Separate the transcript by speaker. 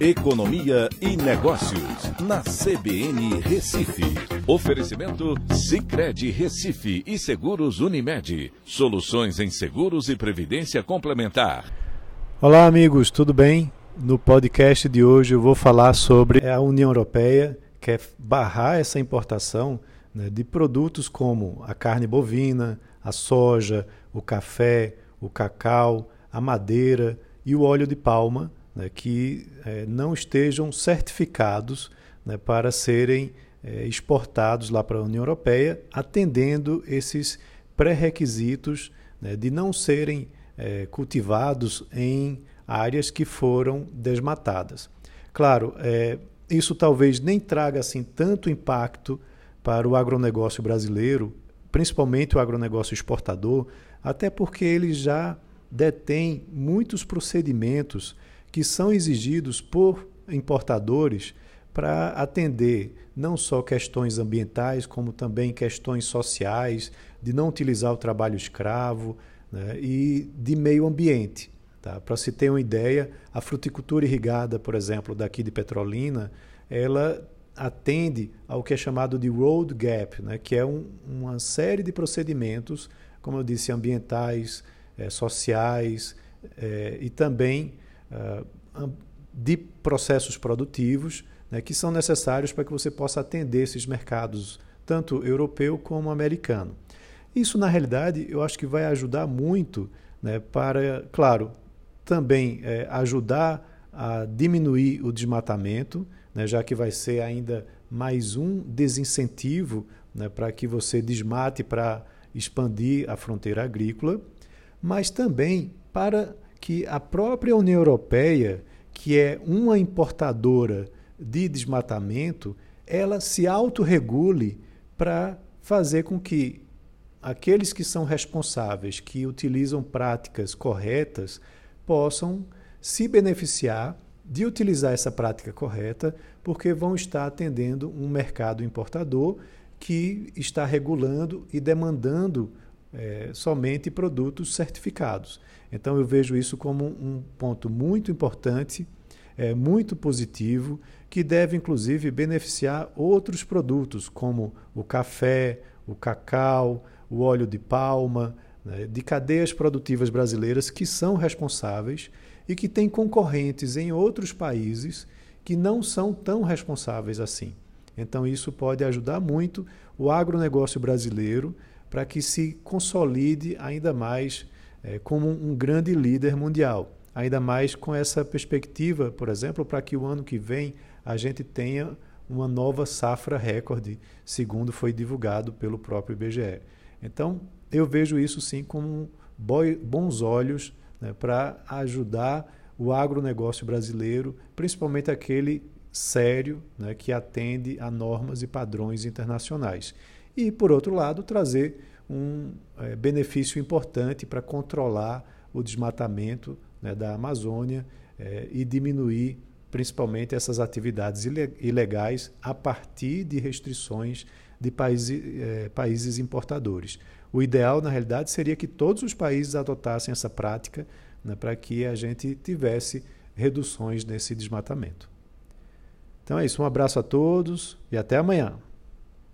Speaker 1: Economia e Negócios, na CBN Recife. Oferecimento Cicred Recife e Seguros Unimed. Soluções em seguros e previdência complementar.
Speaker 2: Olá, amigos, tudo bem? No podcast de hoje eu vou falar sobre a União Europeia quer barrar essa importação né, de produtos como a carne bovina, a soja, o café, o cacau, a madeira e o óleo de palma né, que é, não estejam certificados né, para serem é, exportados lá para a União Europeia, atendendo esses pré-requisitos né, de não serem é, cultivados em áreas que foram desmatadas. Claro, isso talvez nem traga assim tanto impacto para o agronegócio brasileiro, principalmente o agronegócio exportador, até porque ele já detém muitos procedimentos que são exigidos por importadores para atender não só questões ambientais, como também questões sociais, de não utilizar o trabalho escravo né, e de meio ambiente. Tá? Para se ter uma ideia, a fruticultura irrigada, por exemplo, daqui de Petrolina, ela atende ao que é chamado de road gap, né, que é um, uma série de procedimentos, como eu disse, ambientais, é, sociais é, e também de processos produtivos né, que são necessários para que você possa atender esses mercados, tanto europeu como americano. Isso, na realidade, eu acho que vai ajudar muito né, para, claro, também é, ajudar a diminuir o desmatamento, né, já que vai ser ainda mais um desincentivo né, para que você desmate para expandir a fronteira agrícola, mas também para que a própria União Europeia, que é uma importadora de desmatamento, ela se autorregule para fazer com que aqueles que são responsáveis, que utilizam práticas corretas, possam se beneficiar de utilizar essa prática correta, porque vão estar atendendo um mercado importador que está regulando e demandando é, somente produtos certificados. Então eu vejo isso como um ponto muito importante, é, muito positivo, que deve inclusive beneficiar outros produtos, como o café, o cacau, o óleo de palma, né, de cadeias produtivas brasileiras que são responsáveis e que têm concorrentes em outros países que não são tão responsáveis assim. Então, isso pode ajudar muito o agronegócio brasileiro para que se consolide ainda mais é, como um grande líder mundial. Ainda mais com essa perspectiva, por exemplo, para que o ano que vem a gente tenha uma nova safra recorde, segundo foi divulgado pelo próprio IBGE. Então, eu vejo isso sim com bons olhos né, para ajudar o agronegócio brasileiro, principalmente aquele sério né, que atende a normas e padrões internacionais. E, por outro lado, trazer um é, benefício importante para controlar o desmatamento né, da Amazônia é, e diminuir principalmente essas atividades ilegais a partir de restrições de países, é, países importadores. O ideal, na realidade, seria que todos os países adotassem essa prática né, para que a gente tivesse reduções nesse desmatamento. Então é isso, um abraço a todos e até amanhã.